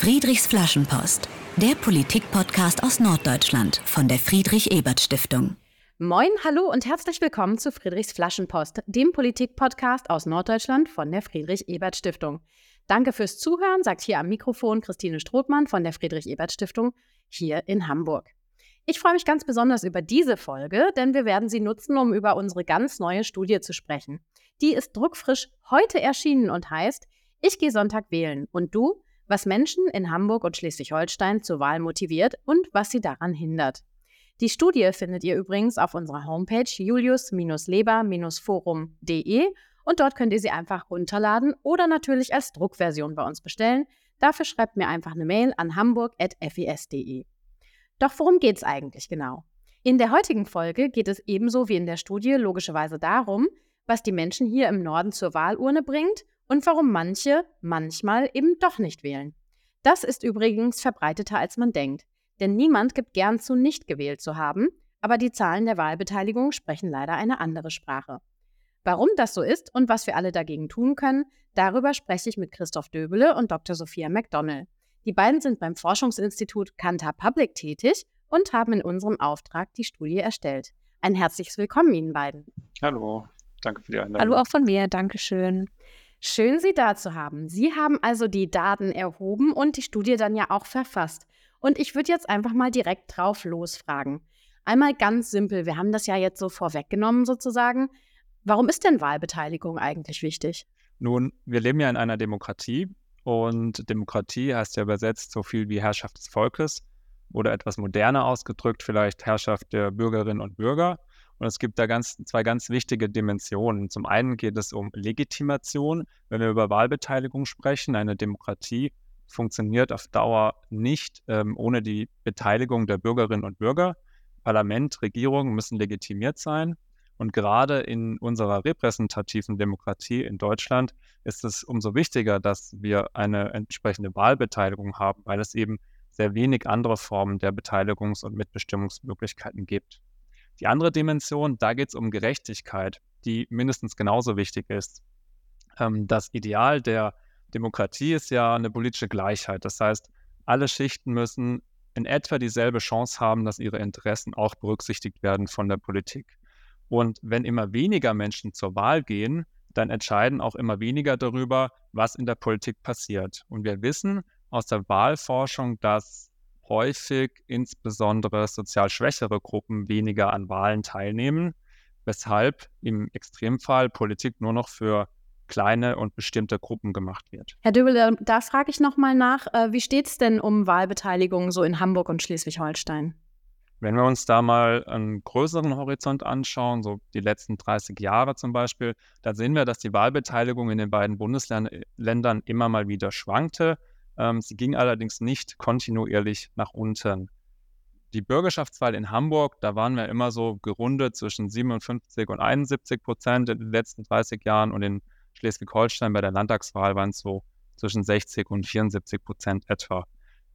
Friedrichs Flaschenpost, der Politik-Podcast aus Norddeutschland von der Friedrich-Ebert-Stiftung. Moin, hallo und herzlich willkommen zu Friedrichs Flaschenpost, dem Politik-Podcast aus Norddeutschland von der Friedrich-Ebert-Stiftung. Danke fürs Zuhören, sagt hier am Mikrofon Christine Strothmann von der Friedrich-Ebert-Stiftung hier in Hamburg. Ich freue mich ganz besonders über diese Folge, denn wir werden sie nutzen, um über unsere ganz neue Studie zu sprechen. Die ist druckfrisch heute erschienen und heißt Ich gehe Sonntag wählen und du? Was Menschen in Hamburg und Schleswig-Holstein zur Wahl motiviert und was sie daran hindert. Die Studie findet ihr übrigens auf unserer Homepage julius-leber-forum.de und dort könnt ihr sie einfach runterladen oder natürlich als Druckversion bei uns bestellen. Dafür schreibt mir einfach eine Mail an hamburg.fes.de. Doch worum geht es eigentlich genau? In der heutigen Folge geht es ebenso wie in der Studie logischerweise darum, was die Menschen hier im Norden zur Wahlurne bringt und warum manche manchmal eben doch nicht wählen. Das ist übrigens verbreiteter, als man denkt. Denn niemand gibt gern zu, nicht gewählt zu haben, aber die Zahlen der Wahlbeteiligung sprechen leider eine andere Sprache. Warum das so ist und was wir alle dagegen tun können, darüber spreche ich mit Christoph Döbele und Dr. Sophia McDonnell. Die beiden sind beim Forschungsinstitut Kantar Public tätig und haben in unserem Auftrag die Studie erstellt. Ein herzliches Willkommen Ihnen beiden. Hallo, danke für die Einladung. Hallo auch von mir, Dankeschön. Schön, Sie da zu haben. Sie haben also die Daten erhoben und die Studie dann ja auch verfasst. Und ich würde jetzt einfach mal direkt drauf losfragen. Einmal ganz simpel, wir haben das ja jetzt so vorweggenommen sozusagen. Warum ist denn Wahlbeteiligung eigentlich wichtig? Nun, wir leben ja in einer Demokratie und Demokratie heißt ja übersetzt so viel wie Herrschaft des Volkes oder etwas moderner ausgedrückt vielleicht Herrschaft der Bürgerinnen und Bürger. Und es gibt da ganz, zwei ganz wichtige Dimensionen. Zum einen geht es um Legitimation. Wenn wir über Wahlbeteiligung sprechen, eine Demokratie funktioniert auf Dauer nicht ähm, ohne die Beteiligung der Bürgerinnen und Bürger. Parlament, Regierung müssen legitimiert sein. Und gerade in unserer repräsentativen Demokratie in Deutschland ist es umso wichtiger, dass wir eine entsprechende Wahlbeteiligung haben, weil es eben sehr wenig andere Formen der Beteiligungs- und Mitbestimmungsmöglichkeiten gibt. Die andere Dimension, da geht es um Gerechtigkeit, die mindestens genauso wichtig ist. Ähm, das Ideal der Demokratie ist ja eine politische Gleichheit. Das heißt, alle Schichten müssen in etwa dieselbe Chance haben, dass ihre Interessen auch berücksichtigt werden von der Politik. Und wenn immer weniger Menschen zur Wahl gehen, dann entscheiden auch immer weniger darüber, was in der Politik passiert. Und wir wissen aus der Wahlforschung, dass häufig insbesondere sozial schwächere Gruppen weniger an Wahlen teilnehmen, weshalb im Extremfall Politik nur noch für kleine und bestimmte Gruppen gemacht wird. Herr Döbel, da frage ich nochmal nach, äh, wie steht es denn um Wahlbeteiligung so in Hamburg und Schleswig-Holstein? Wenn wir uns da mal einen größeren Horizont anschauen, so die letzten 30 Jahre zum Beispiel, dann sehen wir, dass die Wahlbeteiligung in den beiden Bundesländern immer mal wieder schwankte. Ähm, sie ging allerdings nicht kontinuierlich nach unten. Die Bürgerschaftswahl in Hamburg, da waren wir immer so gerundet zwischen 57 und 71 Prozent in den letzten 30 Jahren und in Schleswig-Holstein bei der Landtagswahl waren es so zwischen 60 und 74 Prozent etwa.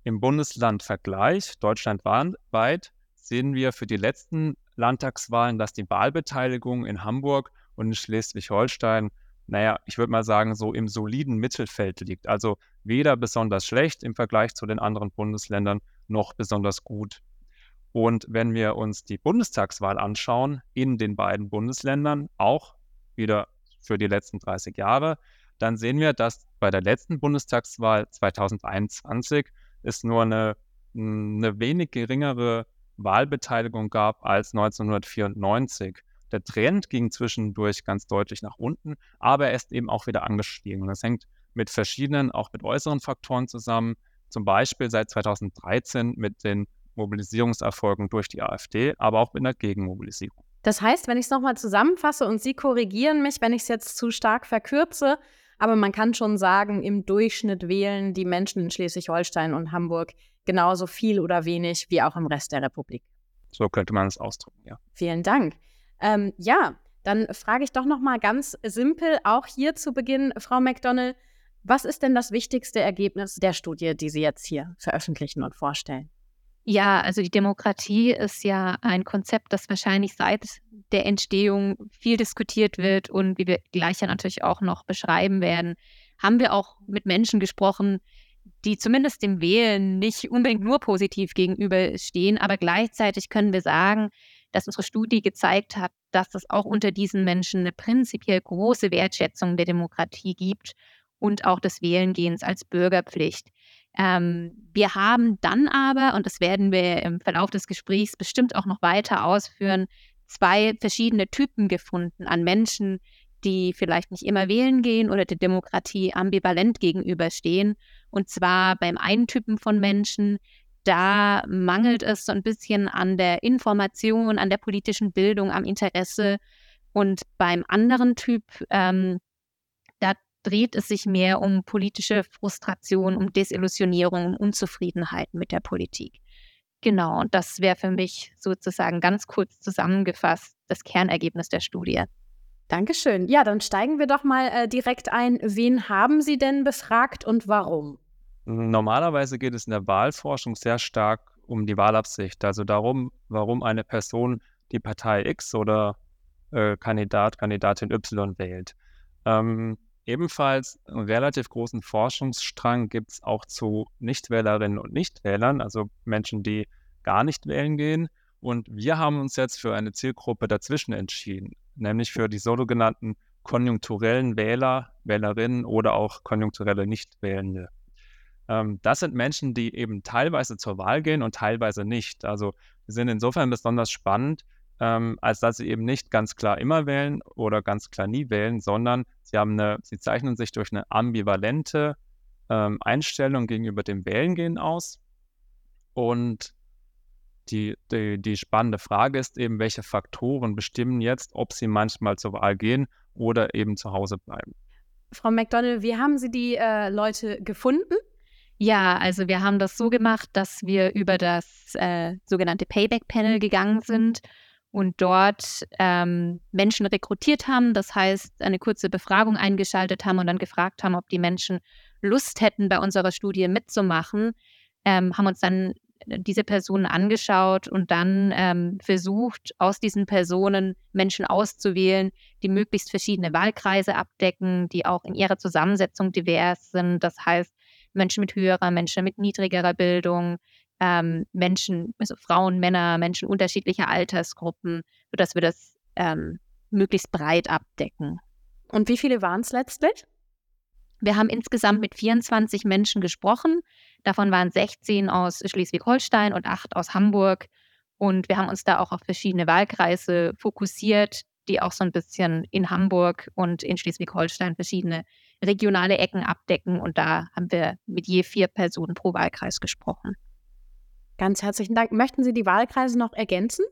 Im Bundeslandvergleich deutschlandweit sehen wir für die letzten Landtagswahlen, dass die Wahlbeteiligung in Hamburg und in Schleswig-Holstein naja, ich würde mal sagen, so im soliden Mittelfeld liegt. Also weder besonders schlecht im Vergleich zu den anderen Bundesländern noch besonders gut. Und wenn wir uns die Bundestagswahl anschauen in den beiden Bundesländern, auch wieder für die letzten 30 Jahre, dann sehen wir, dass bei der letzten Bundestagswahl 2021 es nur eine, eine wenig geringere Wahlbeteiligung gab als 1994. Der Trend ging zwischendurch ganz deutlich nach unten, aber er ist eben auch wieder angestiegen. Und das hängt mit verschiedenen, auch mit äußeren Faktoren zusammen. Zum Beispiel seit 2013 mit den Mobilisierungserfolgen durch die AfD, aber auch mit einer Gegenmobilisierung. Das heißt, wenn ich es nochmal zusammenfasse und Sie korrigieren mich, wenn ich es jetzt zu stark verkürze, aber man kann schon sagen, im Durchschnitt wählen die Menschen in Schleswig-Holstein und Hamburg genauso viel oder wenig wie auch im Rest der Republik. So könnte man es ausdrücken, ja. Vielen Dank. Ähm, ja, dann frage ich doch noch mal ganz simpel, auch hier zu Beginn, Frau McDonnell, was ist denn das wichtigste Ergebnis der Studie, die Sie jetzt hier veröffentlichen und vorstellen? Ja, also die Demokratie ist ja ein Konzept, das wahrscheinlich seit der Entstehung viel diskutiert wird und wie wir gleich ja natürlich auch noch beschreiben werden, haben wir auch mit Menschen gesprochen, die zumindest dem Wählen nicht unbedingt nur positiv gegenüberstehen, aber gleichzeitig können wir sagen, dass unsere Studie gezeigt hat, dass es auch unter diesen Menschen eine prinzipiell große Wertschätzung der Demokratie gibt und auch des Wählengehens als Bürgerpflicht. Ähm, wir haben dann aber, und das werden wir im Verlauf des Gesprächs bestimmt auch noch weiter ausführen, zwei verschiedene Typen gefunden an Menschen, die vielleicht nicht immer wählen gehen oder der Demokratie ambivalent gegenüberstehen. Und zwar beim einen Typen von Menschen, da mangelt es so ein bisschen an der Information, an der politischen Bildung, am Interesse. Und beim anderen Typ, ähm, da dreht es sich mehr um politische Frustration, um Desillusionierung, um Unzufriedenheit mit der Politik. Genau, und das wäre für mich sozusagen ganz kurz zusammengefasst das Kernergebnis der Studie. Dankeschön. Ja, dann steigen wir doch mal äh, direkt ein. Wen haben Sie denn befragt und warum? Normalerweise geht es in der Wahlforschung sehr stark um die Wahlabsicht, also darum, warum eine Person die Partei X oder äh, Kandidat, Kandidatin Y wählt. Ähm, ebenfalls einen relativ großen Forschungsstrang gibt es auch zu Nichtwählerinnen und Nichtwählern, also Menschen, die gar nicht wählen gehen. Und wir haben uns jetzt für eine Zielgruppe dazwischen entschieden nämlich für die sogenannten konjunkturellen Wähler, Wählerinnen oder auch konjunkturelle Nichtwählende. Ähm, das sind Menschen, die eben teilweise zur Wahl gehen und teilweise nicht. Also sind insofern besonders spannend, ähm, als dass sie eben nicht ganz klar immer wählen oder ganz klar nie wählen, sondern sie haben eine, sie zeichnen sich durch eine ambivalente ähm, Einstellung gegenüber dem Wählengehen aus. Und die, die, die spannende Frage ist eben, welche Faktoren bestimmen jetzt, ob sie manchmal zur Wahl gehen oder eben zu Hause bleiben. Frau McDonald, wie haben Sie die äh, Leute gefunden? Ja, also wir haben das so gemacht, dass wir über das äh, sogenannte Payback-Panel gegangen sind und dort ähm, Menschen rekrutiert haben. Das heißt, eine kurze Befragung eingeschaltet haben und dann gefragt haben, ob die Menschen Lust hätten, bei unserer Studie mitzumachen. Ähm, haben uns dann diese Personen angeschaut und dann ähm, versucht, aus diesen Personen Menschen auszuwählen, die möglichst verschiedene Wahlkreise abdecken, die auch in ihrer Zusammensetzung divers sind. Das heißt, Menschen mit höherer, Menschen mit niedrigerer Bildung, ähm, Menschen, also Frauen, Männer, Menschen unterschiedlicher Altersgruppen, sodass wir das ähm, möglichst breit abdecken. Und wie viele waren es letztlich? Wir haben insgesamt mit 24 Menschen gesprochen. Davon waren 16 aus Schleswig-Holstein und 8 aus Hamburg. Und wir haben uns da auch auf verschiedene Wahlkreise fokussiert, die auch so ein bisschen in Hamburg und in Schleswig-Holstein verschiedene regionale Ecken abdecken. Und da haben wir mit je vier Personen pro Wahlkreis gesprochen. Ganz herzlichen Dank. Möchten Sie die Wahlkreise noch ergänzen?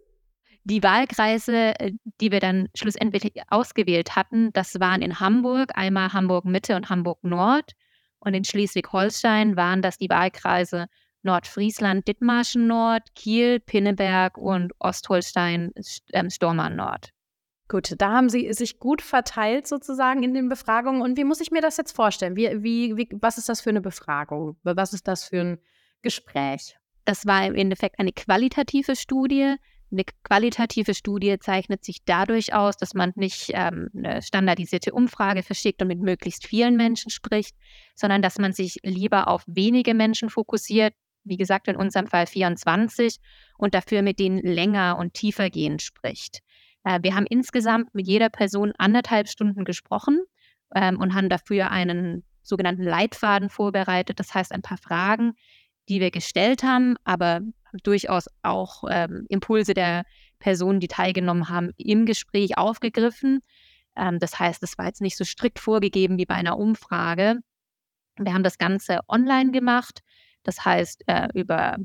Die Wahlkreise, äh, die wir dann schlussendlich ausgewählt hatten, das waren in Hamburg, einmal Hamburg Mitte und Hamburg Nord. Und in Schleswig-Holstein waren das die Wahlkreise Nordfriesland, Dithmarschen Nord, Kiel, Pinneberg und Ostholstein, ähm, Stormarn Nord. Gut, da haben Sie sich gut verteilt sozusagen in den Befragungen. Und wie muss ich mir das jetzt vorstellen? Wie, wie, wie, was ist das für eine Befragung? Was ist das für ein Gespräch? Das war im Endeffekt eine qualitative Studie. Eine qualitative Studie zeichnet sich dadurch aus, dass man nicht ähm, eine standardisierte Umfrage verschickt und mit möglichst vielen Menschen spricht, sondern dass man sich lieber auf wenige Menschen fokussiert, wie gesagt in unserem Fall 24, und dafür mit denen länger und tiefer gehend spricht. Äh, wir haben insgesamt mit jeder Person anderthalb Stunden gesprochen ähm, und haben dafür einen sogenannten Leitfaden vorbereitet, das heißt ein paar Fragen, die wir gestellt haben, aber durchaus auch ähm, Impulse der Personen, die teilgenommen haben, im Gespräch aufgegriffen. Ähm, das heißt, es war jetzt nicht so strikt vorgegeben wie bei einer Umfrage. Wir haben das Ganze online gemacht, das heißt äh, über,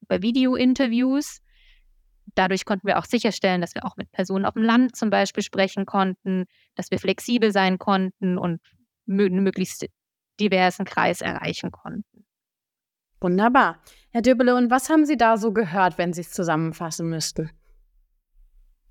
über Video-Interviews. Dadurch konnten wir auch sicherstellen, dass wir auch mit Personen auf dem Land zum Beispiel sprechen konnten, dass wir flexibel sein konnten und einen möglichst diversen Kreis erreichen konnten. Wunderbar. Herr Döbele, und was haben Sie da so gehört, wenn Sie es zusammenfassen müssten?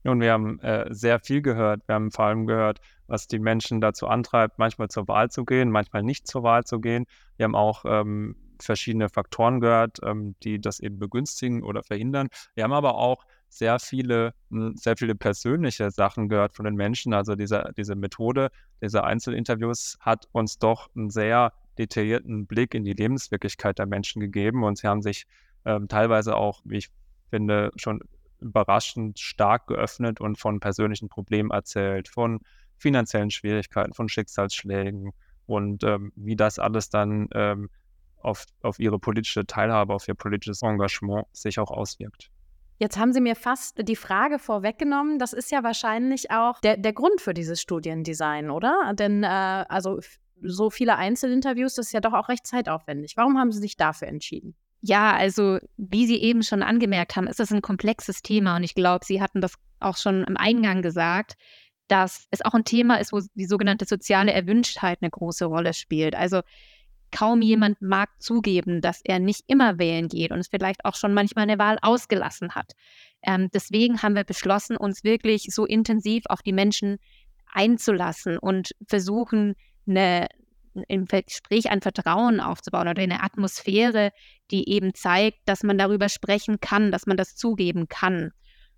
Nun, wir haben äh, sehr viel gehört. Wir haben vor allem gehört, was die Menschen dazu antreibt, manchmal zur Wahl zu gehen, manchmal nicht zur Wahl zu gehen. Wir haben auch ähm, verschiedene Faktoren gehört, ähm, die das eben begünstigen oder verhindern. Wir haben aber auch sehr viele, hm, sehr viele persönliche Sachen gehört von den Menschen. Also diese, diese Methode, diese Einzelinterviews hat uns doch ein sehr detaillierten Blick in die Lebenswirklichkeit der Menschen gegeben und sie haben sich ähm, teilweise auch, wie ich finde, schon überraschend stark geöffnet und von persönlichen Problemen erzählt, von finanziellen Schwierigkeiten, von Schicksalsschlägen und ähm, wie das alles dann ähm, auf, auf ihre politische Teilhabe, auf ihr politisches Engagement sich auch auswirkt. Jetzt haben Sie mir fast die Frage vorweggenommen. Das ist ja wahrscheinlich auch der, der Grund für dieses Studiendesign, oder? Denn äh, also so viele Einzelinterviews, das ist ja doch auch recht zeitaufwendig. Warum haben Sie sich dafür entschieden? Ja, also wie Sie eben schon angemerkt haben, ist das ein komplexes Thema und ich glaube, Sie hatten das auch schon im Eingang gesagt, dass es auch ein Thema ist, wo die sogenannte soziale Erwünschtheit eine große Rolle spielt. Also kaum jemand mag zugeben, dass er nicht immer wählen geht und es vielleicht auch schon manchmal eine Wahl ausgelassen hat. Ähm, deswegen haben wir beschlossen, uns wirklich so intensiv auf die Menschen einzulassen und versuchen, eine, im Gespräch ein Vertrauen aufzubauen oder eine Atmosphäre, die eben zeigt, dass man darüber sprechen kann, dass man das zugeben kann.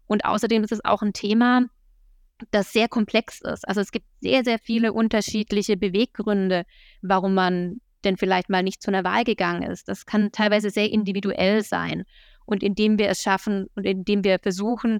Und außerdem ist es auch ein Thema, das sehr komplex ist. Also es gibt sehr, sehr viele unterschiedliche Beweggründe, warum man denn vielleicht mal nicht zu einer Wahl gegangen ist. Das kann teilweise sehr individuell sein. Und indem wir es schaffen und indem wir versuchen,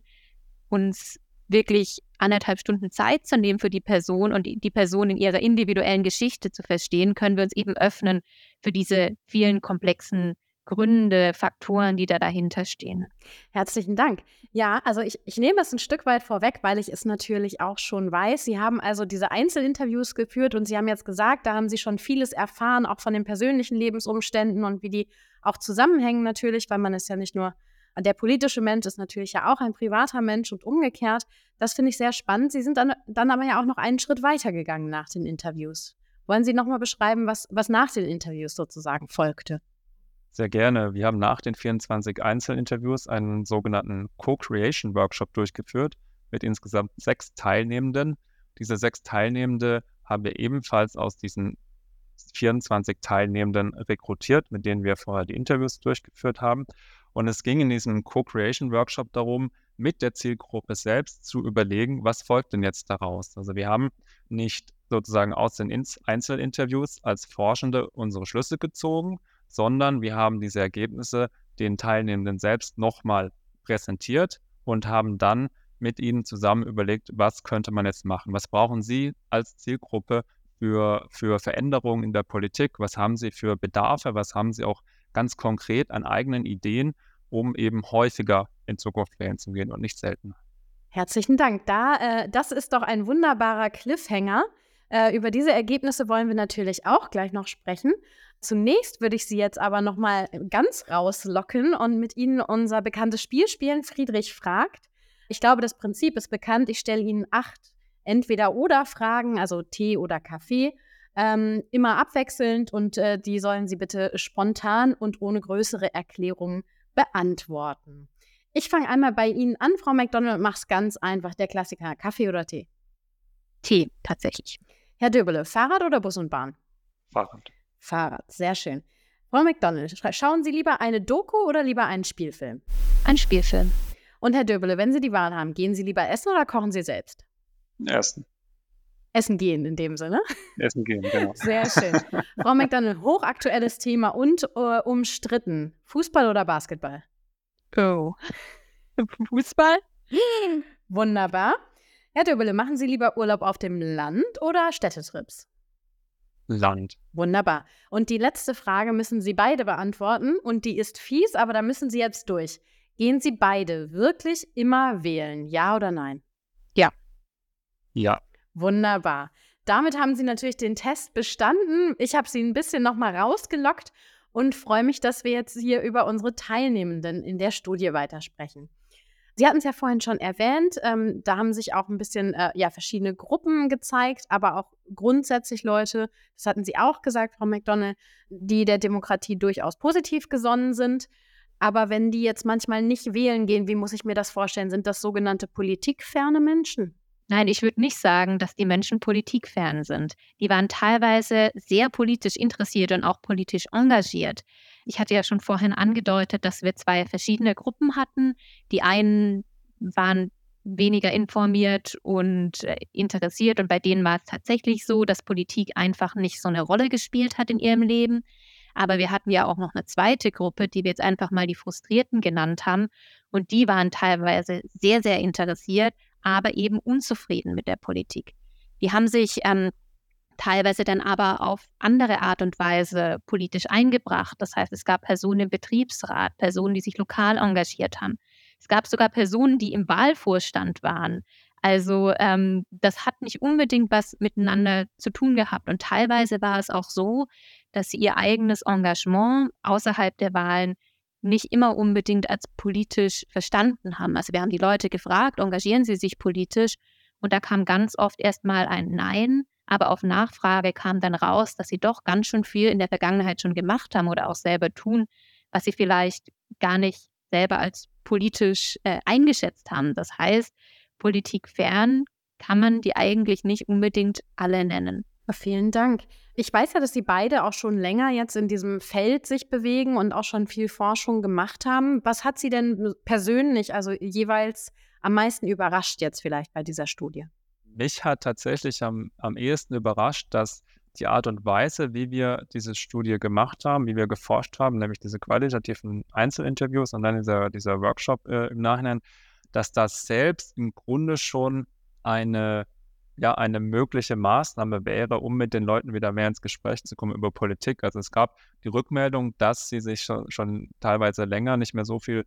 uns wirklich anderthalb Stunden Zeit zu nehmen für die Person und die Person in ihrer individuellen Geschichte zu verstehen, können wir uns eben öffnen für diese vielen komplexen Gründe, Faktoren, die da dahinter stehen. Herzlichen Dank. Ja, also ich, ich nehme es ein Stück weit vorweg, weil ich es natürlich auch schon weiß. Sie haben also diese Einzelinterviews geführt und Sie haben jetzt gesagt, da haben Sie schon vieles erfahren, auch von den persönlichen Lebensumständen und wie die auch zusammenhängen natürlich, weil man ist ja nicht nur der politische Mensch ist natürlich ja auch ein privater Mensch und umgekehrt. Das finde ich sehr spannend. Sie sind dann, dann aber ja auch noch einen Schritt weiter gegangen nach den Interviews. Wollen Sie nochmal beschreiben, was, was nach den Interviews sozusagen folgte? Sehr gerne. Wir haben nach den 24 Einzelinterviews einen sogenannten Co-Creation-Workshop durchgeführt mit insgesamt sechs Teilnehmenden. Diese sechs Teilnehmende haben wir ebenfalls aus diesen 24 Teilnehmenden rekrutiert, mit denen wir vorher die Interviews durchgeführt haben. Und es ging in diesem Co-Creation-Workshop darum, mit der Zielgruppe selbst zu überlegen, was folgt denn jetzt daraus. Also wir haben nicht sozusagen aus den Einzelinterviews als Forschende unsere Schlüsse gezogen, sondern wir haben diese Ergebnisse den Teilnehmenden selbst nochmal präsentiert und haben dann mit ihnen zusammen überlegt, was könnte man jetzt machen? Was brauchen Sie als Zielgruppe für, für Veränderungen in der Politik? Was haben Sie für Bedarfe? Was haben Sie auch ganz konkret an eigenen Ideen, um eben häufiger in Zukunft wählen zu gehen und nicht seltener? Herzlichen Dank. Da, äh, das ist doch ein wunderbarer Cliffhanger. Äh, über diese Ergebnisse wollen wir natürlich auch gleich noch sprechen. Zunächst würde ich Sie jetzt aber noch mal ganz rauslocken und mit Ihnen unser bekanntes Spiel spielen. Friedrich fragt. Ich glaube, das Prinzip ist bekannt. Ich stelle Ihnen acht Entweder-Oder-Fragen, also Tee oder Kaffee, ähm, immer abwechselnd und äh, die sollen Sie bitte spontan und ohne größere Erklärung beantworten. Ich fange einmal bei Ihnen an, Frau McDonald, und mach's ganz einfach. Der Klassiker: Kaffee oder Tee? Tee, tatsächlich. Herr Döbele, Fahrrad oder Bus und Bahn? Fahrrad. Fahrrad, sehr schön. Frau McDonald, schauen Sie lieber eine Doku oder lieber einen Spielfilm? Ein Spielfilm. Und Herr Döbele, wenn Sie die Wahl haben, gehen Sie lieber essen oder kochen Sie selbst? Essen. Essen gehen in dem Sinne. Essen gehen, genau. Sehr schön. Frau McDonald, hochaktuelles Thema und äh, umstritten. Fußball oder Basketball? Oh. Fußball? Wunderbar. Herr Döbele, machen Sie lieber Urlaub auf dem Land oder Städtetrips? Land. Wunderbar. Und die letzte Frage müssen Sie beide beantworten. Und die ist fies, aber da müssen Sie jetzt durch. Gehen Sie beide wirklich immer wählen? Ja oder nein? Ja. Ja. Wunderbar. Damit haben Sie natürlich den Test bestanden. Ich habe Sie ein bisschen nochmal rausgelockt und freue mich, dass wir jetzt hier über unsere Teilnehmenden in der Studie weitersprechen. Sie hatten es ja vorhin schon erwähnt, ähm, da haben sich auch ein bisschen äh, ja, verschiedene Gruppen gezeigt, aber auch grundsätzlich Leute, das hatten Sie auch gesagt, Frau McDonald, die der Demokratie durchaus positiv gesonnen sind. Aber wenn die jetzt manchmal nicht wählen gehen, wie muss ich mir das vorstellen? Sind das sogenannte politikferne Menschen? Nein, ich würde nicht sagen, dass die Menschen politikfern sind. Die waren teilweise sehr politisch interessiert und auch politisch engagiert. Ich hatte ja schon vorhin angedeutet, dass wir zwei verschiedene Gruppen hatten. Die einen waren weniger informiert und äh, interessiert. Und bei denen war es tatsächlich so, dass Politik einfach nicht so eine Rolle gespielt hat in ihrem Leben. Aber wir hatten ja auch noch eine zweite Gruppe, die wir jetzt einfach mal die Frustrierten genannt haben. Und die waren teilweise sehr, sehr interessiert, aber eben unzufrieden mit der Politik. Die haben sich ähm, teilweise dann aber auf andere Art und Weise politisch eingebracht. Das heißt, es gab Personen im Betriebsrat, Personen, die sich lokal engagiert haben. Es gab sogar Personen, die im Wahlvorstand waren. Also ähm, das hat nicht unbedingt was miteinander zu tun gehabt. Und teilweise war es auch so, dass sie ihr eigenes Engagement außerhalb der Wahlen nicht immer unbedingt als politisch verstanden haben. Also wir haben die Leute gefragt, engagieren sie sich politisch? Und da kam ganz oft erstmal ein Nein, aber auf Nachfrage kam dann raus, dass sie doch ganz schön viel in der Vergangenheit schon gemacht haben oder auch selber tun, was sie vielleicht gar nicht selber als politisch äh, eingeschätzt haben. Das heißt, Politik fern kann man die eigentlich nicht unbedingt alle nennen. Vielen Dank. Ich weiß ja, dass Sie beide auch schon länger jetzt in diesem Feld sich bewegen und auch schon viel Forschung gemacht haben. Was hat Sie denn persönlich, also jeweils am meisten überrascht jetzt vielleicht bei dieser Studie? Mich hat tatsächlich am, am ehesten überrascht, dass die Art und Weise, wie wir diese Studie gemacht haben, wie wir geforscht haben, nämlich diese qualitativen Einzelinterviews und dann dieser, dieser Workshop äh, im Nachhinein, dass das selbst im Grunde schon eine ja eine mögliche Maßnahme wäre, um mit den Leuten wieder mehr ins Gespräch zu kommen über Politik. Also es gab die Rückmeldung, dass sie sich schon, schon teilweise länger nicht mehr so viel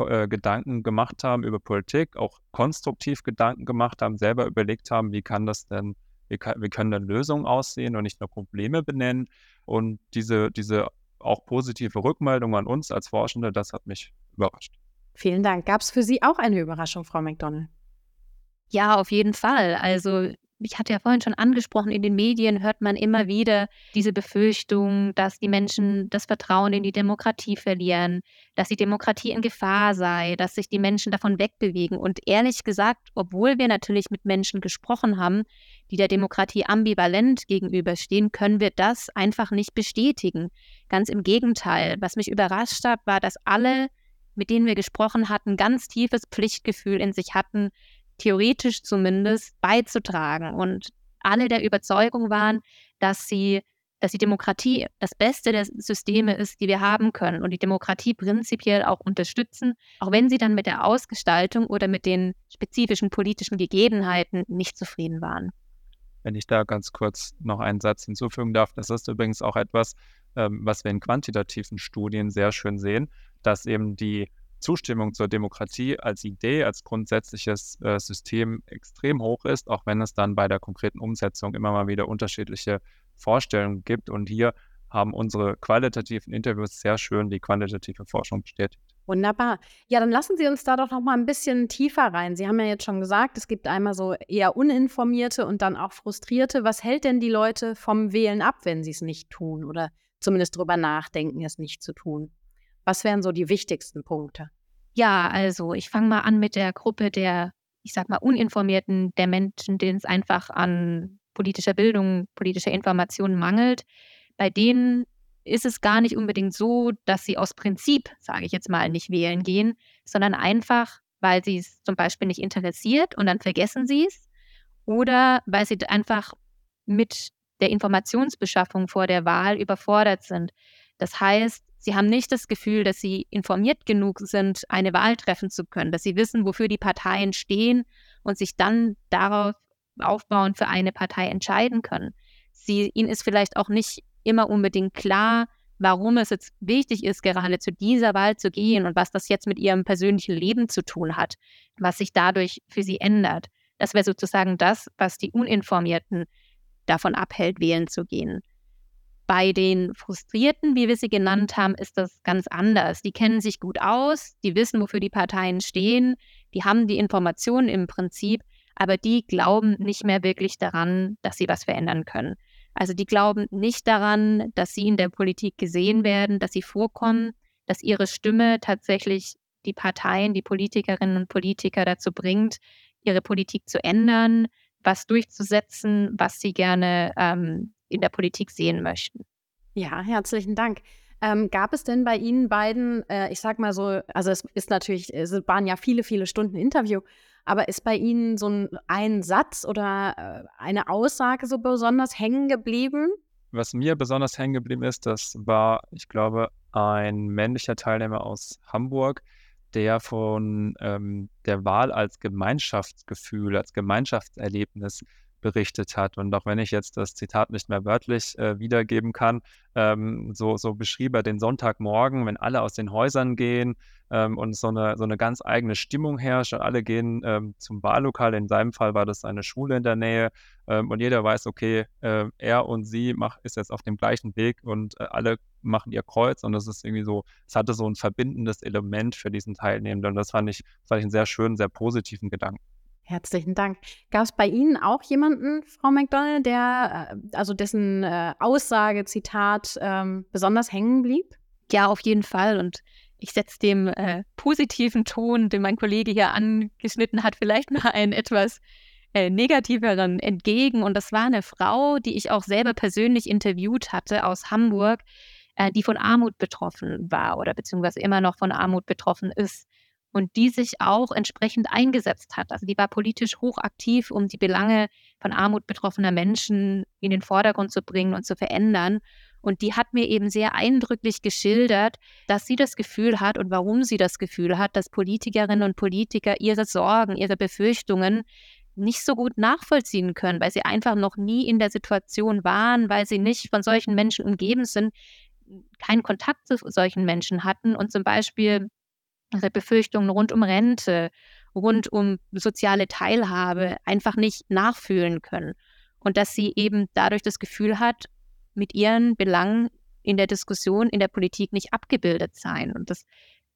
äh, Gedanken gemacht haben über Politik, auch konstruktiv Gedanken gemacht haben, selber überlegt haben, wie kann das denn, wie, kann, wie können denn Lösungen aussehen und nicht nur Probleme benennen. Und diese, diese auch positive Rückmeldung an uns als Forschende, das hat mich überrascht. Vielen Dank. Gab es für Sie auch eine Überraschung, Frau McDonald? Ja, auf jeden Fall. Also ich hatte ja vorhin schon angesprochen, in den Medien hört man immer wieder diese Befürchtung, dass die Menschen das Vertrauen in die Demokratie verlieren, dass die Demokratie in Gefahr sei, dass sich die Menschen davon wegbewegen. Und ehrlich gesagt, obwohl wir natürlich mit Menschen gesprochen haben, die der Demokratie ambivalent gegenüberstehen, können wir das einfach nicht bestätigen. Ganz im Gegenteil. Was mich überrascht hat, war, dass alle, mit denen wir gesprochen hatten, ganz tiefes Pflichtgefühl in sich hatten, theoretisch zumindest beizutragen und alle der Überzeugung waren, dass sie dass die Demokratie das Beste der Systeme ist, die wir haben können und die Demokratie prinzipiell auch unterstützen, auch wenn sie dann mit der Ausgestaltung oder mit den spezifischen politischen Gegebenheiten nicht zufrieden waren. Wenn ich da ganz kurz noch einen Satz hinzufügen darf, das ist übrigens auch etwas, ähm, was wir in quantitativen Studien sehr schön sehen, dass eben die Zustimmung zur Demokratie als Idee, als grundsätzliches äh, System extrem hoch ist, auch wenn es dann bei der konkreten Umsetzung immer mal wieder unterschiedliche Vorstellungen gibt. Und hier haben unsere qualitativen Interviews sehr schön die quantitative Forschung bestätigt. Wunderbar. Ja, dann lassen Sie uns da doch noch mal ein bisschen tiefer rein. Sie haben ja jetzt schon gesagt, es gibt einmal so eher uninformierte und dann auch frustrierte. Was hält denn die Leute vom Wählen ab, wenn sie es nicht tun oder zumindest darüber nachdenken, es nicht zu tun? Was wären so die wichtigsten Punkte? Ja, also ich fange mal an mit der Gruppe der, ich sag mal, Uninformierten, der Menschen, denen es einfach an politischer Bildung, politischer Information mangelt. Bei denen ist es gar nicht unbedingt so, dass sie aus Prinzip, sage ich jetzt mal, nicht wählen gehen, sondern einfach, weil sie es zum Beispiel nicht interessiert und dann vergessen sie es oder weil sie einfach mit der Informationsbeschaffung vor der Wahl überfordert sind. Das heißt, Sie haben nicht das Gefühl, dass sie informiert genug sind, eine Wahl treffen zu können, dass sie wissen, wofür die Parteien stehen und sich dann darauf aufbauen für eine Partei entscheiden können. Sie, ihnen ist vielleicht auch nicht immer unbedingt klar, warum es jetzt wichtig ist, gerade zu dieser Wahl zu gehen und was das jetzt mit ihrem persönlichen Leben zu tun hat, was sich dadurch für sie ändert. Das wäre sozusagen das, was die Uninformierten davon abhält, wählen zu gehen. Bei den Frustrierten, wie wir sie genannt haben, ist das ganz anders. Die kennen sich gut aus, die wissen, wofür die Parteien stehen, die haben die Informationen im Prinzip, aber die glauben nicht mehr wirklich daran, dass sie was verändern können. Also die glauben nicht daran, dass sie in der Politik gesehen werden, dass sie vorkommen, dass ihre Stimme tatsächlich die Parteien, die Politikerinnen und Politiker dazu bringt, ihre Politik zu ändern, was durchzusetzen, was sie gerne ähm, in der Politik sehen möchten. Ja, herzlichen Dank. Ähm, gab es denn bei Ihnen beiden, äh, ich sag mal so, also es ist natürlich, es waren ja viele, viele Stunden Interview, Aber ist bei Ihnen so ein, ein Satz oder äh, eine Aussage so besonders hängen geblieben? Was mir besonders hängen geblieben ist, das war, ich glaube, ein männlicher Teilnehmer aus Hamburg, der von ähm, der Wahl als Gemeinschaftsgefühl, als Gemeinschaftserlebnis berichtet hat. Und auch wenn ich jetzt das Zitat nicht mehr wörtlich äh, wiedergeben kann, ähm, so, so beschrieb er den Sonntagmorgen, wenn alle aus den Häusern gehen ähm, und so eine, so eine ganz eigene Stimmung herrscht und alle gehen ähm, zum Wahllokal. In seinem Fall war das eine Schule in der Nähe ähm, und jeder weiß, okay, äh, er und sie mach, ist jetzt auf dem gleichen Weg und äh, alle machen ihr Kreuz und das ist irgendwie so, es hatte so ein verbindendes Element für diesen Teilnehmenden und das fand ich, fand ich einen sehr schönen, sehr positiven Gedanken. Herzlichen Dank. Gab es bei Ihnen auch jemanden, Frau McDonald, der, äh, also dessen äh, Aussage, Zitat ähm, besonders hängen blieb? Ja, auf jeden Fall. Und ich setze dem äh, positiven Ton, den mein Kollege hier angeschnitten hat, vielleicht mal einen etwas äh, negativeren entgegen. Und das war eine Frau, die ich auch selber persönlich interviewt hatte aus Hamburg, äh, die von Armut betroffen war oder beziehungsweise immer noch von Armut betroffen ist und die sich auch entsprechend eingesetzt hat. Also die war politisch hochaktiv, um die Belange von Armut betroffener Menschen in den Vordergrund zu bringen und zu verändern. Und die hat mir eben sehr eindrücklich geschildert, dass sie das Gefühl hat und warum sie das Gefühl hat, dass Politikerinnen und Politiker ihre Sorgen, ihre Befürchtungen nicht so gut nachvollziehen können, weil sie einfach noch nie in der Situation waren, weil sie nicht von solchen Menschen umgeben sind, keinen Kontakt zu solchen Menschen hatten und zum Beispiel ihre Befürchtungen rund um Rente, rund um soziale Teilhabe einfach nicht nachfühlen können. Und dass sie eben dadurch das Gefühl hat, mit ihren Belangen in der Diskussion, in der Politik nicht abgebildet sein. Und das,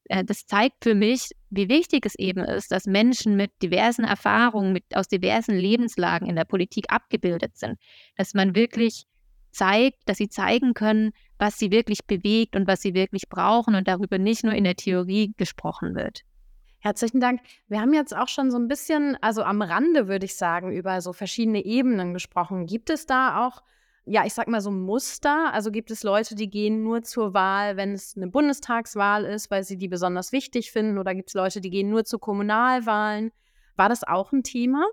äh, das zeigt für mich, wie wichtig es eben ist, dass Menschen mit diversen Erfahrungen, mit, aus diversen Lebenslagen in der Politik abgebildet sind. Dass man wirklich zeigt, dass sie zeigen können, was sie wirklich bewegt und was sie wirklich brauchen und darüber nicht nur in der Theorie gesprochen wird. Herzlichen Dank. Wir haben jetzt auch schon so ein bisschen, also am Rande würde ich sagen, über so verschiedene Ebenen gesprochen. Gibt es da auch, ja, ich sag mal so Muster? Also gibt es Leute, die gehen nur zur Wahl, wenn es eine Bundestagswahl ist, weil sie die besonders wichtig finden? Oder gibt es Leute, die gehen nur zu Kommunalwahlen? War das auch ein Thema?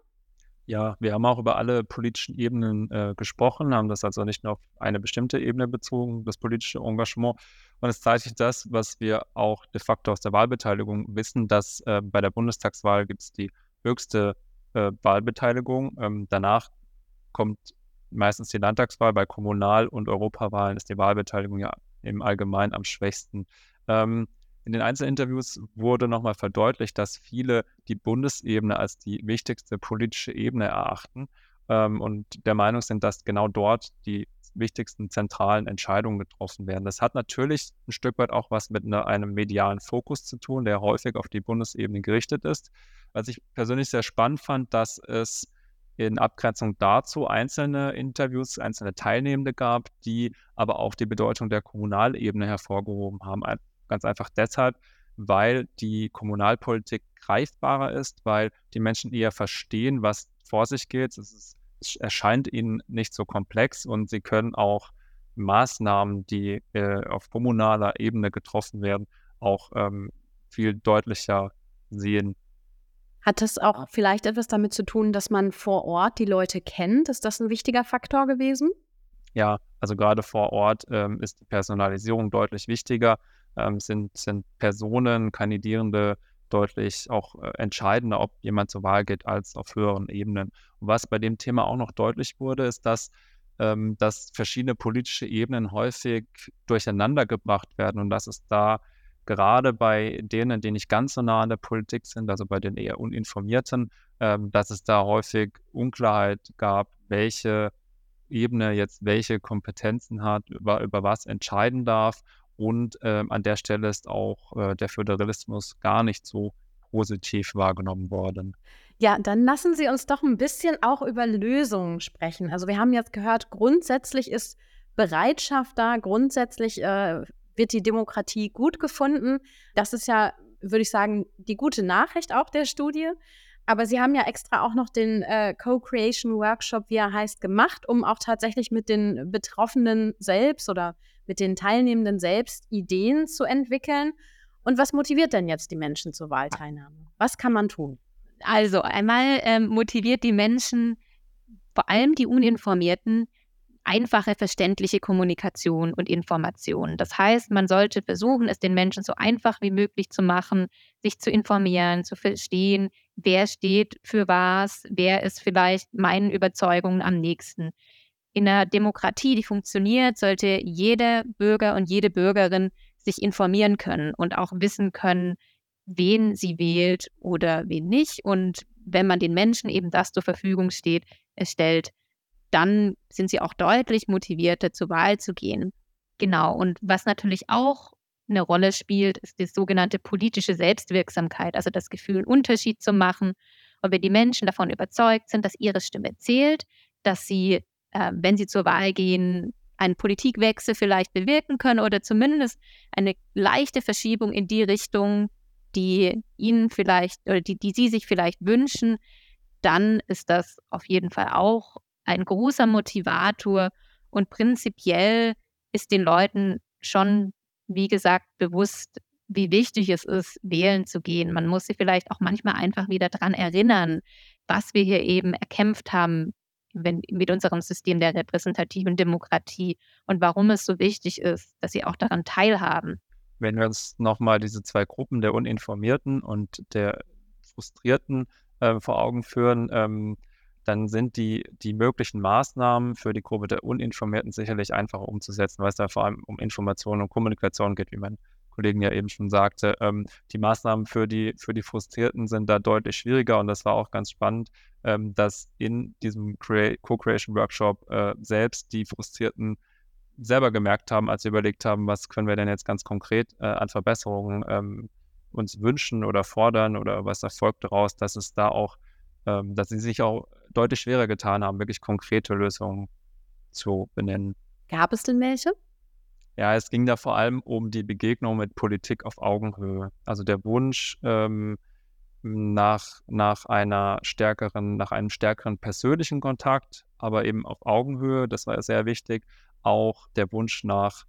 Ja, wir haben auch über alle politischen Ebenen äh, gesprochen, haben das also nicht nur auf eine bestimmte Ebene bezogen, das politische Engagement. Und es zeigt sich das, was wir auch de facto aus der Wahlbeteiligung wissen, dass äh, bei der Bundestagswahl gibt es die höchste äh, Wahlbeteiligung. Ähm, danach kommt meistens die Landtagswahl. Bei Kommunal- und Europawahlen ist die Wahlbeteiligung ja im Allgemeinen am schwächsten. Ähm, in den Einzelinterviews wurde nochmal verdeutlicht, dass viele die Bundesebene als die wichtigste politische Ebene erachten ähm, und der Meinung sind, dass genau dort die wichtigsten zentralen Entscheidungen getroffen werden. Das hat natürlich ein Stück weit auch was mit einer, einem medialen Fokus zu tun, der häufig auf die Bundesebene gerichtet ist. Was ich persönlich sehr spannend fand, dass es in Abgrenzung dazu einzelne Interviews, einzelne Teilnehmende gab, die aber auch die Bedeutung der Kommunalebene hervorgehoben haben. Ganz einfach deshalb, weil die Kommunalpolitik greifbarer ist, weil die Menschen eher verstehen, was vor sich geht. Es, ist, es erscheint ihnen nicht so komplex und sie können auch Maßnahmen, die äh, auf kommunaler Ebene getroffen werden, auch ähm, viel deutlicher sehen. Hat das auch vielleicht etwas damit zu tun, dass man vor Ort die Leute kennt? Ist das ein wichtiger Faktor gewesen? Ja, also gerade vor Ort ähm, ist die Personalisierung deutlich wichtiger ähm, sind, sind Personen, Kandidierende deutlich auch äh, entscheidender, ob jemand zur Wahl geht, als auf höheren Ebenen. Und was bei dem Thema auch noch deutlich wurde, ist, dass, ähm, dass verschiedene politische Ebenen häufig durcheinander gebracht werden und dass es da gerade bei denen, die nicht ganz so nah an der Politik sind, also bei den eher Uninformierten, ähm, dass es da häufig Unklarheit gab, welche Ebene jetzt welche Kompetenzen hat, über, über was entscheiden darf und ähm, an der Stelle ist auch äh, der Föderalismus gar nicht so positiv wahrgenommen worden. Ja, dann lassen Sie uns doch ein bisschen auch über Lösungen sprechen. Also wir haben jetzt gehört, grundsätzlich ist Bereitschaft da, grundsätzlich äh, wird die Demokratie gut gefunden. Das ist ja, würde ich sagen, die gute Nachricht auch der Studie. Aber Sie haben ja extra auch noch den äh, Co-Creation Workshop, wie er heißt, gemacht, um auch tatsächlich mit den Betroffenen selbst oder mit den Teilnehmenden selbst Ideen zu entwickeln. Und was motiviert denn jetzt die Menschen zur Wahlteilnahme? Was kann man tun? Also einmal ähm, motiviert die Menschen, vor allem die Uninformierten, einfache, verständliche Kommunikation und Information. Das heißt, man sollte versuchen, es den Menschen so einfach wie möglich zu machen, sich zu informieren, zu verstehen, wer steht für was, wer ist vielleicht meinen Überzeugungen am nächsten. In einer Demokratie, die funktioniert, sollte jeder Bürger und jede Bürgerin sich informieren können und auch wissen können, wen sie wählt oder wen nicht. Und wenn man den Menschen eben das zur Verfügung steht, stellt, dann sind sie auch deutlich motivierter zur Wahl zu gehen. Genau. Und was natürlich auch eine Rolle spielt, ist die sogenannte politische Selbstwirksamkeit, also das Gefühl, einen Unterschied zu machen. Und wenn die Menschen davon überzeugt sind, dass ihre Stimme zählt, dass sie, äh, wenn sie zur Wahl gehen, einen Politikwechsel vielleicht bewirken können oder zumindest eine leichte Verschiebung in die Richtung, die ihnen vielleicht oder die, die sie sich vielleicht wünschen, dann ist das auf jeden Fall auch ein großer Motivator und prinzipiell ist den Leuten schon, wie gesagt, bewusst, wie wichtig es ist, wählen zu gehen. Man muss sie vielleicht auch manchmal einfach wieder daran erinnern, was wir hier eben erkämpft haben wenn, mit unserem System der repräsentativen Demokratie und warum es so wichtig ist, dass sie auch daran teilhaben. Wenn wir uns nochmal diese zwei Gruppen der Uninformierten und der Frustrierten äh, vor Augen führen, ähm, dann sind die, die möglichen Maßnahmen für die Gruppe der Uninformierten sicherlich einfacher umzusetzen, weil es da vor allem um Information und Kommunikation geht, wie mein Kollegen ja eben schon sagte. Ähm, die Maßnahmen für die, für die Frustrierten sind da deutlich schwieriger und das war auch ganz spannend, ähm, dass in diesem Co-Creation Workshop äh, selbst die Frustrierten selber gemerkt haben, als sie überlegt haben, was können wir denn jetzt ganz konkret äh, an Verbesserungen ähm, uns wünschen oder fordern oder was erfolgt daraus, dass es da auch, ähm, dass sie sich auch deutlich schwerer getan haben, wirklich konkrete Lösungen zu benennen. Gab es denn welche? Ja, es ging da vor allem um die Begegnung mit Politik auf Augenhöhe. Also der Wunsch ähm, nach, nach einer stärkeren, nach einem stärkeren persönlichen Kontakt, aber eben auf Augenhöhe, das war sehr wichtig auch der Wunsch nach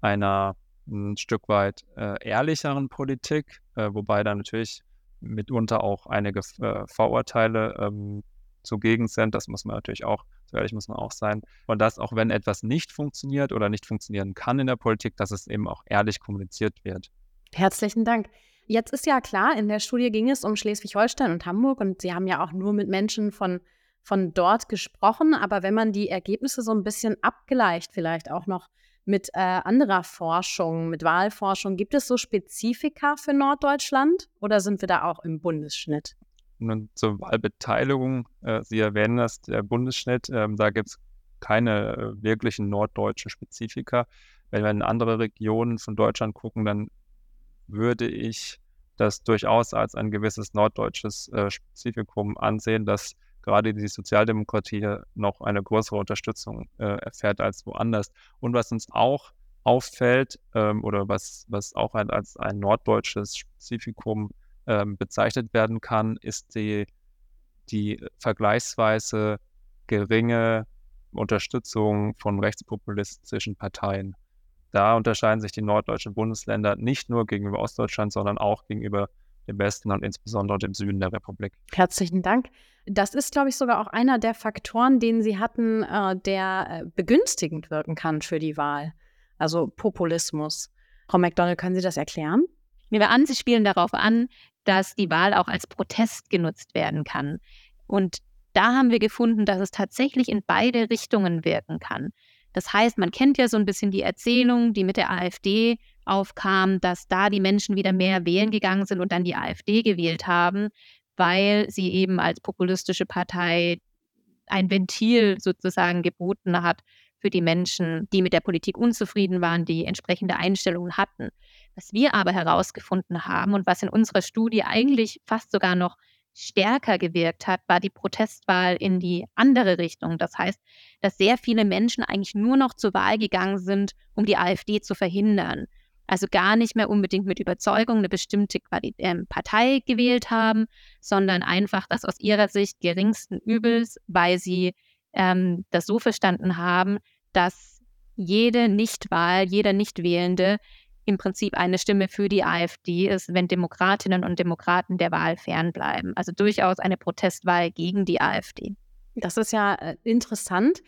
einer ein Stück weit äh, ehrlicheren Politik, äh, wobei da natürlich mitunter auch einige äh, Vorurteile ähm, zugegen sind. Das muss man natürlich auch, so ehrlich muss man auch sein. Und dass auch wenn etwas nicht funktioniert oder nicht funktionieren kann in der Politik, dass es eben auch ehrlich kommuniziert wird. Herzlichen Dank. Jetzt ist ja klar, in der Studie ging es um Schleswig-Holstein und Hamburg und Sie haben ja auch nur mit Menschen von von dort gesprochen, aber wenn man die Ergebnisse so ein bisschen abgleicht, vielleicht auch noch mit äh, anderer Forschung, mit Wahlforschung, gibt es so Spezifika für Norddeutschland oder sind wir da auch im Bundesschnitt? Nun, zur Wahlbeteiligung, äh, Sie erwähnen das, der Bundesschnitt, äh, da gibt es keine äh, wirklichen norddeutschen Spezifika. Wenn wir in andere Regionen von Deutschland gucken, dann würde ich das durchaus als ein gewisses norddeutsches äh, Spezifikum ansehen, dass gerade die Sozialdemokratie noch eine größere Unterstützung äh, erfährt als woanders. Und was uns auch auffällt ähm, oder was, was auch ein, als ein norddeutsches Spezifikum ähm, bezeichnet werden kann, ist die, die vergleichsweise geringe Unterstützung von rechtspopulistischen Parteien. Da unterscheiden sich die norddeutschen Bundesländer nicht nur gegenüber Ostdeutschland, sondern auch gegenüber dem Westen und insbesondere dem Süden der Republik. Herzlichen Dank. Das ist, glaube ich, sogar auch einer der Faktoren, den Sie hatten, äh, der äh, begünstigend wirken kann für die Wahl. Also Populismus. Frau McDonald, können Sie das erklären? Nehmen wir an, Sie spielen darauf an, dass die Wahl auch als Protest genutzt werden kann. Und da haben wir gefunden, dass es tatsächlich in beide Richtungen wirken kann. Das heißt, man kennt ja so ein bisschen die Erzählung, die mit der AfD aufkam, dass da die Menschen wieder mehr wählen gegangen sind und dann die AfD gewählt haben, weil sie eben als populistische Partei ein Ventil sozusagen geboten hat für die Menschen, die mit der Politik unzufrieden waren, die entsprechende Einstellungen hatten. Was wir aber herausgefunden haben und was in unserer Studie eigentlich fast sogar noch stärker gewirkt hat, war die Protestwahl in die andere Richtung. Das heißt, dass sehr viele Menschen eigentlich nur noch zur Wahl gegangen sind, um die AfD zu verhindern also gar nicht mehr unbedingt mit Überzeugung eine bestimmte Quali äh, Partei gewählt haben, sondern einfach das aus ihrer Sicht geringsten Übels, weil sie ähm, das so verstanden haben, dass jede Nichtwahl, jeder Nichtwählende im Prinzip eine Stimme für die AfD ist, wenn Demokratinnen und Demokraten der Wahl fernbleiben. Also durchaus eine Protestwahl gegen die AfD. Das ist ja äh, interessant.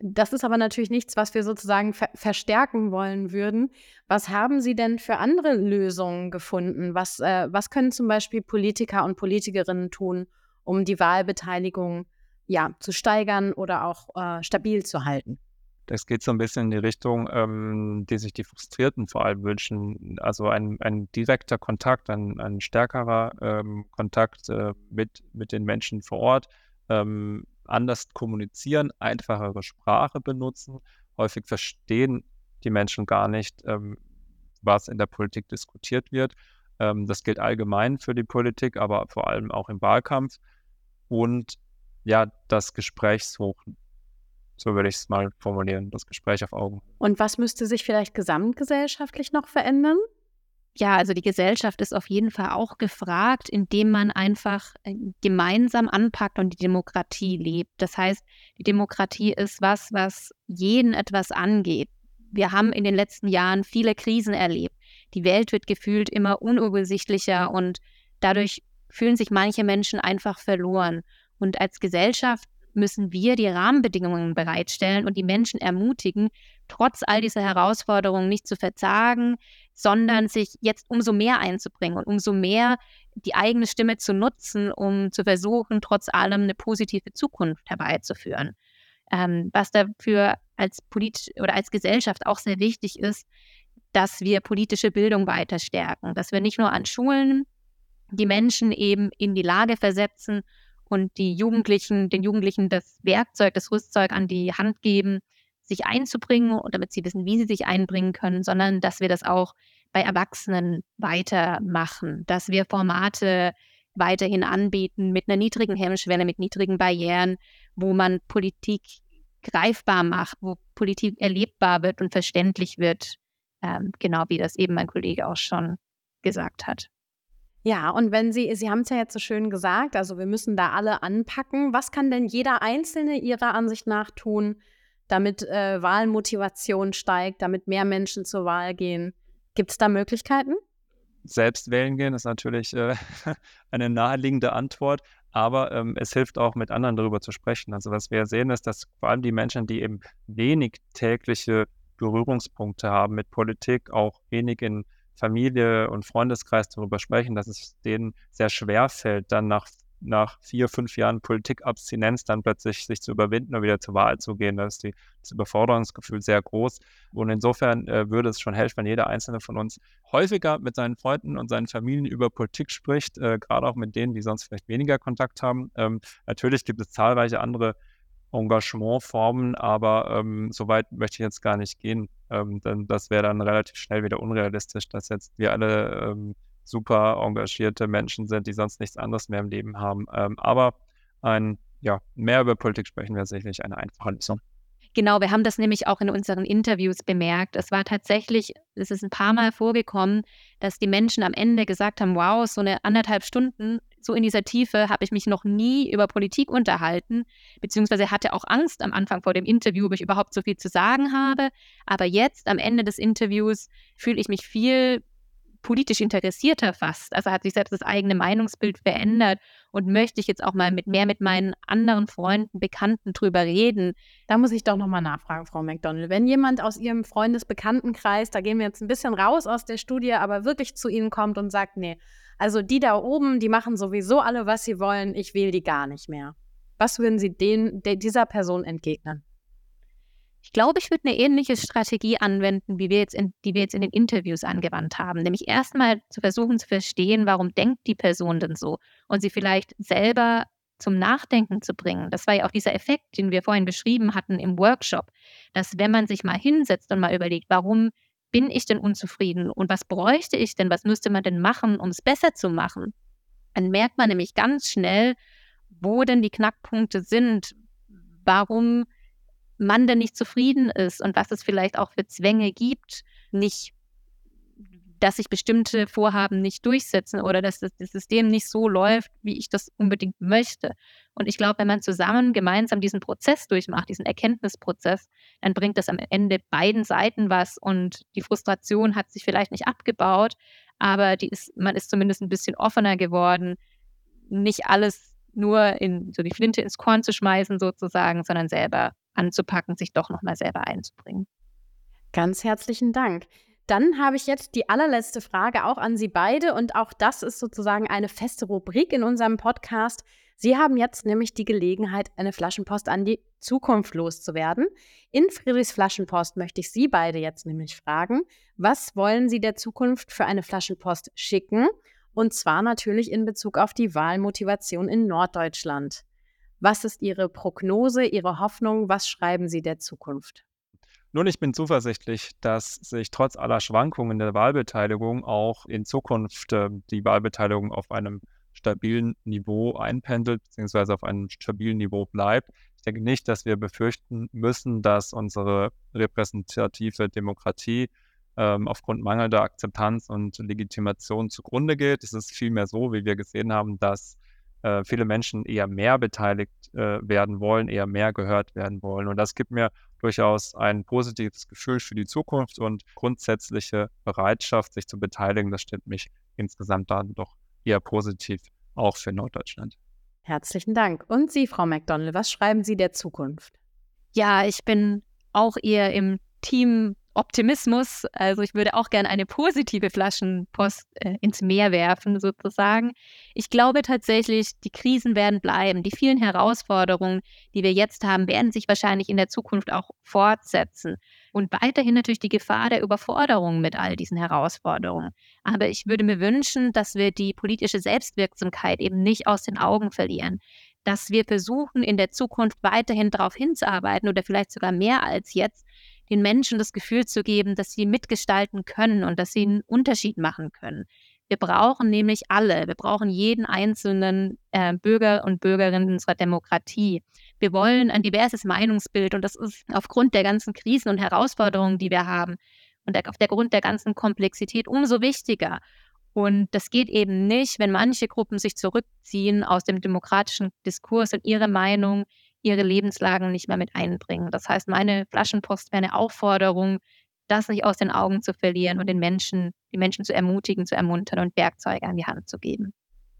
Das ist aber natürlich nichts, was wir sozusagen ver verstärken wollen würden. Was haben Sie denn für andere Lösungen gefunden? Was, äh, was können zum Beispiel Politiker und Politikerinnen tun, um die Wahlbeteiligung ja, zu steigern oder auch äh, stabil zu halten? Das geht so ein bisschen in die Richtung, ähm, die sich die Frustrierten vor allem wünschen. Also ein, ein direkter Kontakt, ein, ein stärkerer ähm, Kontakt äh, mit, mit den Menschen vor Ort, ähm, anders kommunizieren, einfachere Sprache benutzen. Häufig verstehen die Menschen gar nicht, ähm, was in der Politik diskutiert wird. Ähm, das gilt allgemein für die Politik, aber vor allem auch im Wahlkampf. Und ja, das Gespräch. So würde ich es mal formulieren, das Gespräch auf Augen. Und was müsste sich vielleicht gesamtgesellschaftlich noch verändern? Ja, also die Gesellschaft ist auf jeden Fall auch gefragt, indem man einfach äh, gemeinsam anpackt und die Demokratie lebt. Das heißt, die Demokratie ist was, was jeden etwas angeht. Wir haben in den letzten Jahren viele Krisen erlebt. Die Welt wird gefühlt immer unübersichtlicher und dadurch fühlen sich manche Menschen einfach verloren. Und als Gesellschaft müssen wir die Rahmenbedingungen bereitstellen und die Menschen ermutigen, trotz all dieser Herausforderungen nicht zu verzagen, sondern sich jetzt umso mehr einzubringen und umso mehr die eigene Stimme zu nutzen, um zu versuchen, trotz allem eine positive Zukunft herbeizuführen. Ähm, was dafür als Polit oder als Gesellschaft auch sehr wichtig ist, dass wir politische Bildung weiter stärken, dass wir nicht nur an Schulen die Menschen eben in die Lage versetzen, und die Jugendlichen, den Jugendlichen das Werkzeug, das Rüstzeug an die Hand geben, sich einzubringen und damit sie wissen, wie sie sich einbringen können, sondern dass wir das auch bei Erwachsenen weitermachen, dass wir Formate weiterhin anbieten mit einer niedrigen Hemmschwelle, mit niedrigen Barrieren, wo man Politik greifbar macht, wo Politik erlebbar wird und verständlich wird, ähm, genau wie das eben mein Kollege auch schon gesagt hat. Ja, und wenn Sie, Sie haben es ja jetzt so schön gesagt, also wir müssen da alle anpacken. Was kann denn jeder Einzelne Ihrer Ansicht nach tun, damit äh, Wahlmotivation steigt, damit mehr Menschen zur Wahl gehen? Gibt es da Möglichkeiten? Selbst wählen gehen ist natürlich äh, eine naheliegende Antwort, aber ähm, es hilft auch, mit anderen darüber zu sprechen. Also was wir sehen, ist, dass vor allem die Menschen, die eben wenig tägliche Berührungspunkte haben mit Politik, auch wenig in Familie und Freundeskreis darüber sprechen, dass es denen sehr schwer fällt, dann nach, nach vier, fünf Jahren Politikabstinenz dann plötzlich sich zu überwinden und wieder zur Wahl zu gehen. Da ist die, das Überforderungsgefühl sehr groß. Und insofern äh, würde es schon helfen, wenn jeder Einzelne von uns häufiger mit seinen Freunden und seinen Familien über Politik spricht, äh, gerade auch mit denen, die sonst vielleicht weniger Kontakt haben. Ähm, natürlich gibt es zahlreiche andere Engagementformen, aber ähm, so weit möchte ich jetzt gar nicht gehen, ähm, denn das wäre dann relativ schnell wieder unrealistisch, dass jetzt wir alle ähm, super engagierte Menschen sind, die sonst nichts anderes mehr im Leben haben. Ähm, aber ein, ja, mehr über Politik sprechen wäre sicherlich eine einfache Lösung. Genau, wir haben das nämlich auch in unseren Interviews bemerkt. Es war tatsächlich, es ist ein paar Mal vorgekommen, dass die Menschen am Ende gesagt haben, wow, so eine anderthalb Stunden, so in dieser Tiefe habe ich mich noch nie über Politik unterhalten, beziehungsweise hatte auch Angst am Anfang vor dem Interview, ob ich überhaupt so viel zu sagen habe. Aber jetzt am Ende des Interviews fühle ich mich viel politisch interessierter fast. Also hat sich selbst das eigene Meinungsbild verändert und möchte ich jetzt auch mal mit mehr mit meinen anderen Freunden, Bekannten drüber reden. Da muss ich doch nochmal nachfragen, Frau McDonald. Wenn jemand aus Ihrem Freundesbekanntenkreis, da gehen wir jetzt ein bisschen raus aus der Studie, aber wirklich zu Ihnen kommt und sagt, nee, also die da oben, die machen sowieso alle, was sie wollen, ich wähle die gar nicht mehr. Was würden Sie den, dieser Person entgegnen? Ich glaube, ich würde eine ähnliche Strategie anwenden, wie wir jetzt in, die wir jetzt in den Interviews angewandt haben. Nämlich erstmal zu versuchen zu verstehen, warum denkt die Person denn so und sie vielleicht selber zum Nachdenken zu bringen. Das war ja auch dieser Effekt, den wir vorhin beschrieben hatten im Workshop, dass wenn man sich mal hinsetzt und mal überlegt, warum bin ich denn unzufrieden und was bräuchte ich denn, was müsste man denn machen, um es besser zu machen, dann merkt man nämlich ganz schnell, wo denn die Knackpunkte sind, warum man denn nicht zufrieden ist und was es vielleicht auch für Zwänge gibt, nicht dass sich bestimmte Vorhaben nicht durchsetzen oder dass das, das System nicht so läuft, wie ich das unbedingt möchte. Und ich glaube, wenn man zusammen gemeinsam diesen Prozess durchmacht, diesen Erkenntnisprozess, dann bringt das am Ende beiden Seiten was und die Frustration hat sich vielleicht nicht abgebaut, aber die ist, man ist zumindest ein bisschen offener geworden, nicht alles nur in so die Flinte ins Korn zu schmeißen sozusagen, sondern selber anzupacken, sich doch nochmal selber einzubringen. Ganz herzlichen Dank. Dann habe ich jetzt die allerletzte Frage auch an Sie beide und auch das ist sozusagen eine feste Rubrik in unserem Podcast. Sie haben jetzt nämlich die Gelegenheit, eine Flaschenpost an die Zukunft loszuwerden. In Friedrichs Flaschenpost möchte ich Sie beide jetzt nämlich fragen, was wollen Sie der Zukunft für eine Flaschenpost schicken? Und zwar natürlich in Bezug auf die Wahlmotivation in Norddeutschland. Was ist Ihre Prognose, Ihre Hoffnung? Was schreiben Sie der Zukunft? Nun, ich bin zuversichtlich, dass sich trotz aller Schwankungen der Wahlbeteiligung auch in Zukunft äh, die Wahlbeteiligung auf einem stabilen Niveau einpendelt, beziehungsweise auf einem stabilen Niveau bleibt. Ich denke nicht, dass wir befürchten müssen, dass unsere repräsentative Demokratie ähm, aufgrund mangelnder Akzeptanz und Legitimation zugrunde geht. Es ist vielmehr so, wie wir gesehen haben, dass äh, viele Menschen eher mehr beteiligt äh, werden wollen, eher mehr gehört werden wollen. Und das gibt mir durchaus ein positives Gefühl für die Zukunft und grundsätzliche Bereitschaft, sich zu beteiligen. Das stimmt mich insgesamt dann doch eher positiv, auch für Norddeutschland. Herzlichen Dank. Und Sie, Frau McDonald, was schreiben Sie der Zukunft? Ja, ich bin auch eher im Team Optimismus. Also ich würde auch gerne eine positive Flaschenpost äh, ins Meer werfen, sozusagen. Ich glaube tatsächlich, die Krisen werden bleiben. Die vielen Herausforderungen, die wir jetzt haben, werden sich wahrscheinlich in der Zukunft auch fortsetzen. Und weiterhin natürlich die Gefahr der Überforderung mit all diesen Herausforderungen. Aber ich würde mir wünschen, dass wir die politische Selbstwirksamkeit eben nicht aus den Augen verlieren dass wir versuchen, in der Zukunft weiterhin darauf hinzuarbeiten oder vielleicht sogar mehr als jetzt, den Menschen das Gefühl zu geben, dass sie mitgestalten können und dass sie einen Unterschied machen können. Wir brauchen nämlich alle, wir brauchen jeden einzelnen äh, Bürger und Bürgerin unserer Demokratie. Wir wollen ein diverses Meinungsbild und das ist aufgrund der ganzen Krisen und Herausforderungen, die wir haben und der, auf der Grund der ganzen Komplexität umso wichtiger. Und das geht eben nicht, wenn manche Gruppen sich zurückziehen aus dem demokratischen Diskurs und ihre Meinung ihre Lebenslagen nicht mehr mit einbringen. Das heißt, meine Flaschenpost wäre eine Aufforderung, das nicht aus den Augen zu verlieren und den Menschen, die Menschen zu ermutigen, zu ermuntern und Werkzeuge an die Hand zu geben.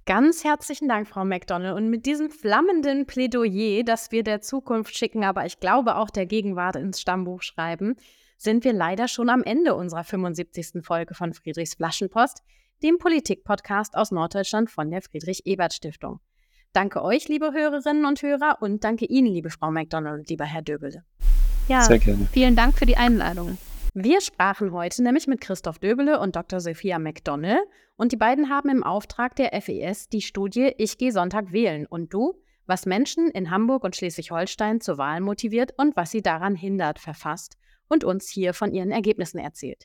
Ganz herzlichen Dank, Frau McDonald. Und mit diesem flammenden Plädoyer, das wir der Zukunft schicken, aber ich glaube auch der Gegenwart ins Stammbuch schreiben, sind wir leider schon am Ende unserer 75. Folge von Friedrichs Flaschenpost, dem Politik-Podcast aus Norddeutschland von der Friedrich-Ebert-Stiftung. Danke euch, liebe Hörerinnen und Hörer, und danke Ihnen, liebe Frau McDonald und lieber Herr Döbele. Ja, Sehr gerne. vielen Dank für die Einladung. Wir sprachen heute nämlich mit Christoph Döbele und Dr. Sophia McDonald und die beiden haben im Auftrag der FES die Studie Ich gehe Sonntag wählen und du, was Menschen in Hamburg und Schleswig-Holstein zur Wahl motiviert und was sie daran hindert, verfasst und uns hier von ihren Ergebnissen erzählt.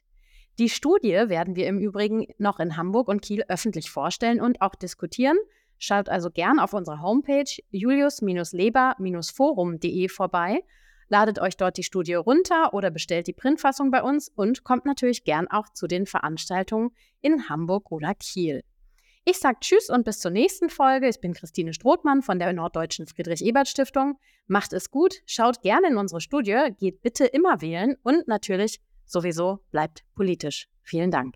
Die Studie werden wir im Übrigen noch in Hamburg und Kiel öffentlich vorstellen und auch diskutieren Schaut also gern auf unserer Homepage julius-leber-forum.de vorbei, ladet euch dort die Studie runter oder bestellt die Printfassung bei uns und kommt natürlich gern auch zu den Veranstaltungen in Hamburg oder Kiel. Ich sage Tschüss und bis zur nächsten Folge. Ich bin Christine Strothmann von der Norddeutschen Friedrich-Ebert-Stiftung. Macht es gut, schaut gerne in unsere Studie, geht bitte immer wählen und natürlich sowieso bleibt politisch. Vielen Dank.